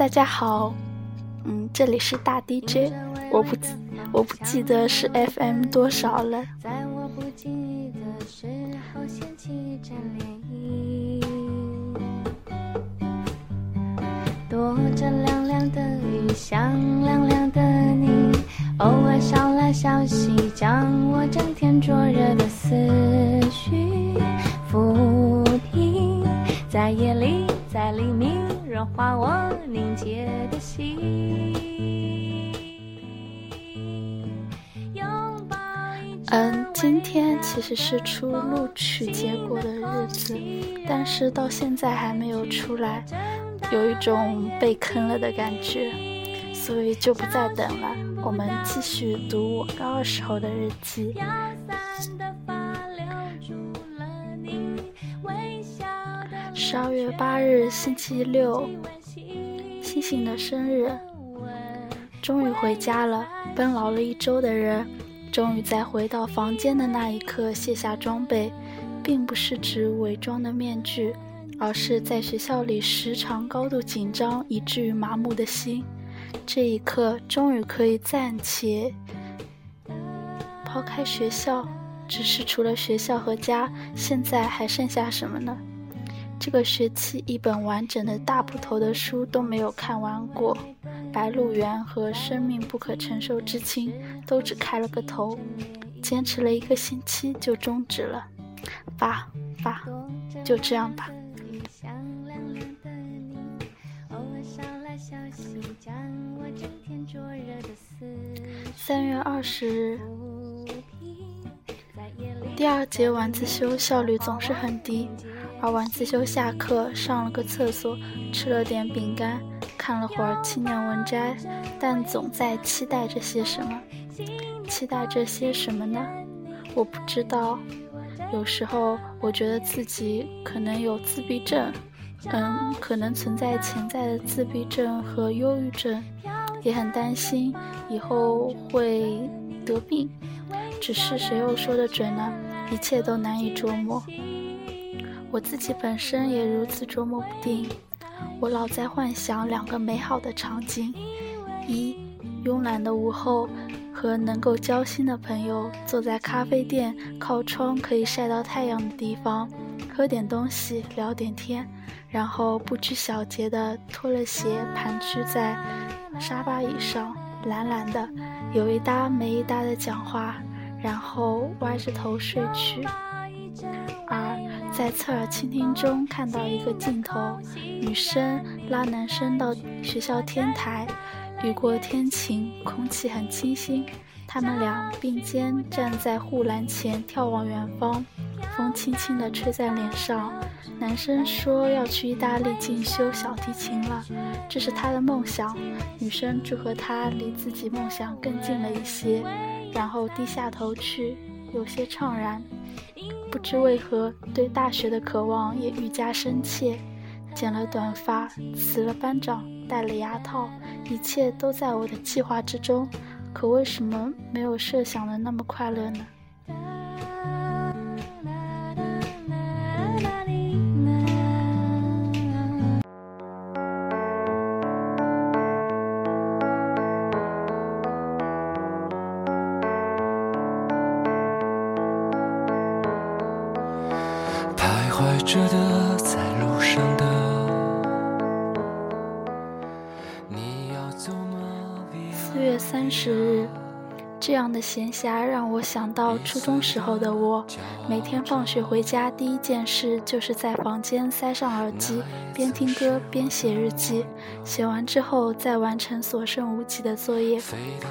大家好，嗯，这里是大 DJ，我不我不记得是 FM 多少了。躲着凉凉的雨，想凉凉的你，偶尔捎来消息，将我整天灼热的思绪。抚平，在夜里，融化我凝结的心。嗯，今天其实是出录取结果的日子，但是到现在还没有出来，有一种被坑了的感觉，所以就不再等了。我们继续读我高二时候的日记。十二月八日，星期六，星星的生日。终于回家了，奔劳了一周的人，终于在回到房间的那一刻卸下装备，并不是指伪装的面具，而是在学校里时常高度紧张以至于麻木的心。这一刻，终于可以暂且抛开学校，只是除了学校和家，现在还剩下什么呢？这个学期一本完整的大部头的书都没有看完过，《白鹿原》和《生命不可承受之轻》都只开了个头，坚持了一个星期就终止了。吧吧，就这样吧。三月二十日，第二节晚自修效率总是很低。而晚自修下课，上了个厕所，吃了点饼干，看了会儿青年文摘，但总在期待着些什么？期待着些什么呢？我不知道。有时候我觉得自己可能有自闭症，嗯，可能存在潜在的自闭症和忧郁症，也很担心以后会得病。只是谁又说得准呢？一切都难以捉摸。我自己本身也如此捉摸不定，我老在幻想两个美好的场景：一，慵懒的午后，和能够交心的朋友坐在咖啡店靠窗可以晒到太阳的地方，喝点东西，聊点天，然后不拘小节地脱了鞋盘踞在沙发椅上，懒懒的有一搭没一搭的讲话，然后歪着头睡去。二。在侧耳倾听中看到一个镜头，女生拉男生到学校天台，雨过天晴，空气很清新，他们俩并肩站在护栏前眺望远方，风轻轻地吹在脸上。男生说要去意大利进修小提琴了，这是他的梦想。女生祝贺他离自己梦想更近了一些，然后低下头去，有些怅然。不知为何，对大学的渴望也愈加深切。剪了短发，辞了班长，戴了牙套，一切都在我的计划之中。可为什么没有设想的那么快乐呢？四月三十日，这样的闲暇让我想到初中时候的我。每天放学回家，第一件事就是在房间塞上耳机，边听歌边写日记。写完之后，再完成所剩无几的作业，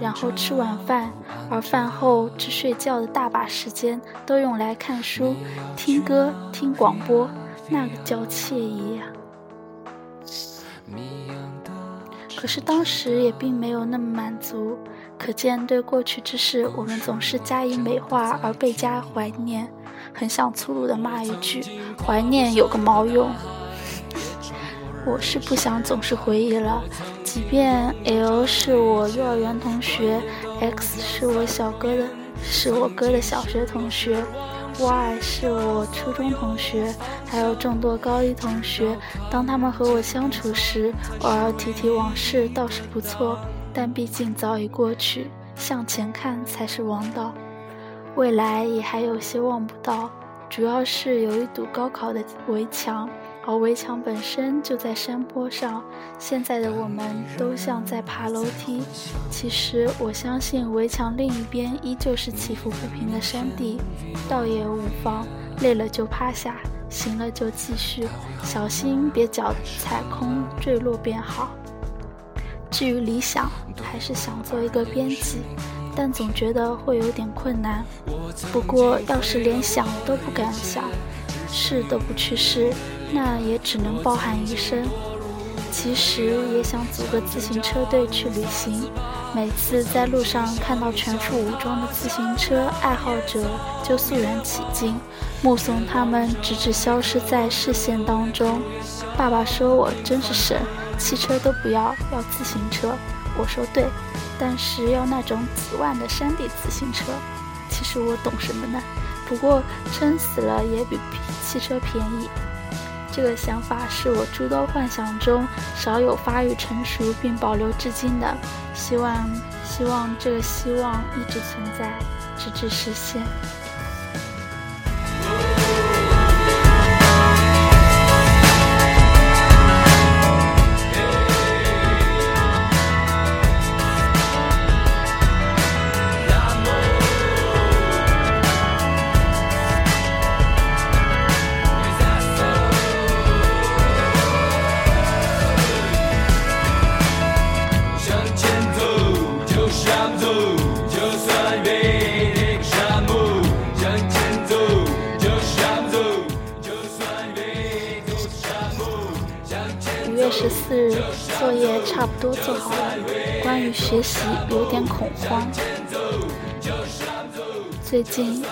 然后吃晚饭。而饭后至睡觉的大把时间，都用来看书、听歌、听广播。那个叫惬意呀！可是当时也并没有那么满足，可见对过去之事，我们总是加以美化而倍加怀念。很想粗鲁的骂一句：“怀念有个毛用！”我是不想总是回忆了，即便 L 是我幼儿园同学，X 是我小哥的，是我哥的小学同学，Y 是我初中同学。还有众多高一同学，当他们和我相处时，偶尔提提往事倒是不错，但毕竟早已过去，向前看才是王道。未来也还有些望不到，主要是有一堵高考的围墙。而围墙本身就在山坡上，现在的我们都像在爬楼梯。其实我相信围墙另一边依旧是起伏不平的山地，倒也无妨。累了就趴下，行了就继续，小心别脚踩空坠落便好。至于理想，还是想做一个编辑，但总觉得会有点困难。不过要是连想都不敢想，试都不去试。那也只能包含一生。其实也想组个自行车队去旅行，每次在路上看到全副武装的自行车爱好者，就肃然起敬，目送他们直至消失在视线当中。爸爸说我真是神，汽车都不要，要自行车。我说对，但是要那种几万的山地自行车。其实我懂什么呢？不过撑死了也比汽车便宜。这个想法是我诸多幻想中少有发育成熟并保留至今的，希望希望这个希望一直存在，直至实现。十四日，作业差不多做好了。关于学习，有点恐慌。最近，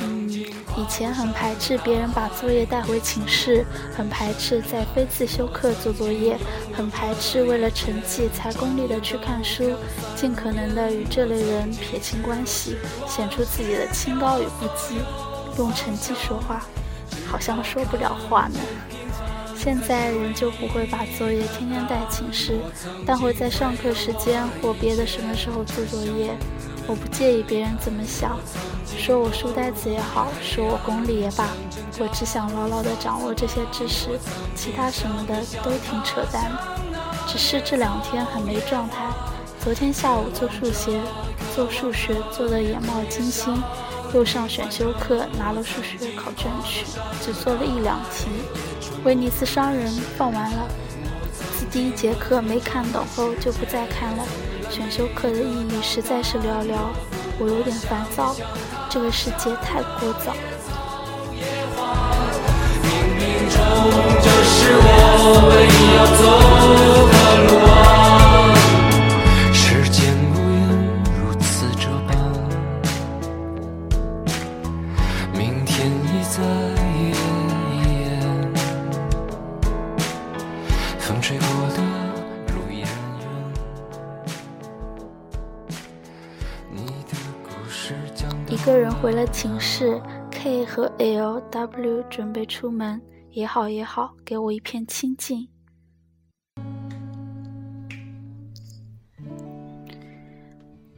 嗯，以前很排斥别人把作业带回寝室，很排斥在非自修课做作业，很排斥为了成绩才功利的去看书，尽可能的与这类人撇清关系，显出自己的清高与不羁。用成绩说话，好像说不了话呢。现在人就不会把作业天天带寝室，但会在上课时间或别的什么时候做作业。我不介意别人怎么想，说我书呆子也好，说我功利也罢，我只想牢牢地掌握这些知识，其他什么的都挺扯淡的。只是这两天很没状态，昨天下午做数学，做数学做得眼冒金星，又上选修课拿了数学考卷去，只做了一两题。威尼斯商人放完了，自第一节课没看懂后就不再看了。选修课的意义实在是寥寥，我有点烦躁，这个世界太聒噪。冥冥中，这是我唯一要走个人回了寝室，K 和 L、W 准备出门，也好也好，给我一片清静。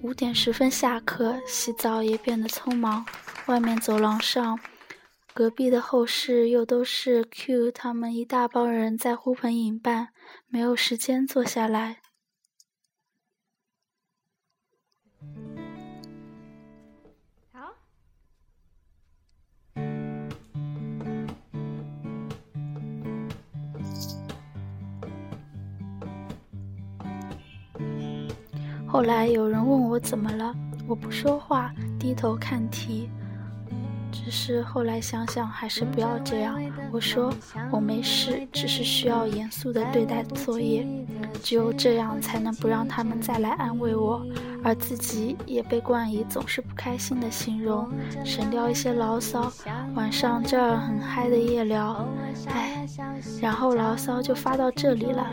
五点十分下课，洗澡也变得匆忙。外面走廊上，隔壁的后室又都是 Q 他们一大帮人在呼朋引伴，没有时间坐下来。后来有人问我怎么了，我不说话，低头看题。只是后来想想，还是不要这样。我说我没事，只是需要严肃地对待作业。只有这样，才能不让他们再来安慰我，而自己也被冠以总是不开心的形容，省掉一些牢骚。晚上这儿很嗨的夜聊，唉，然后牢骚就发到这里了。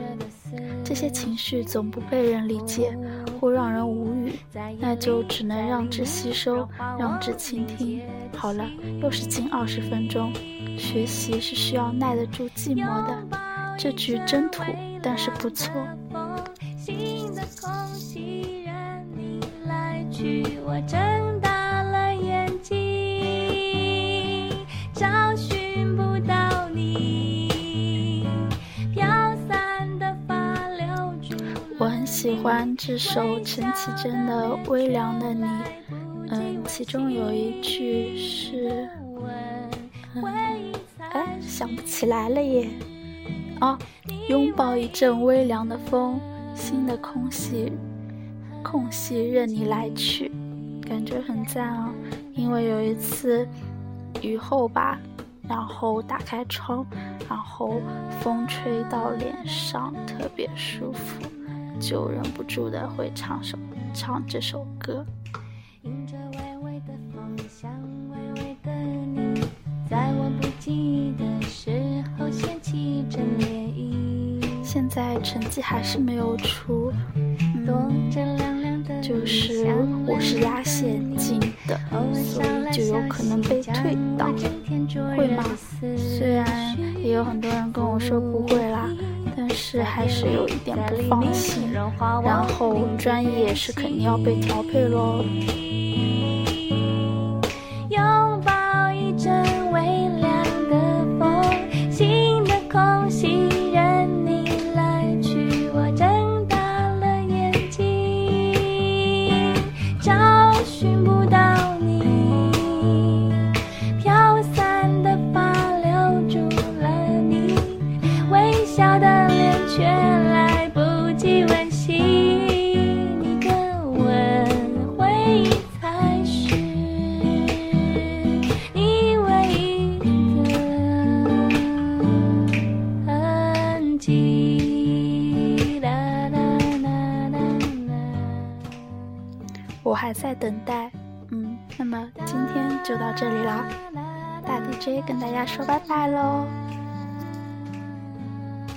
这些情绪总不被人理解，或让人无语，那就只能让之吸收，让之倾听。好了，又是近二十分钟。学习是需要耐得住寂寞的。这句真土，但是不错。我我很喜欢这首陈绮贞的《微凉的你》，嗯，其中有一句是，嗯，哎，想不起来了耶。哦，拥抱一阵微凉的风，新的空隙，空隙任你来去，感觉很赞哦。因为有一次雨后吧，然后打开窗，然后风吹到脸上，特别舒服。就忍不住的会唱首唱这首歌。现在成绩还是没有出，就是我是压线进的，所以就有可能被退档，会吗？虽然也有很多人跟我说不会啦。但是还是有一点不放心，然后专业是肯定要被调配喽。等待，嗯，那么今天就到这里了，大 DJ 跟大家说拜拜喽。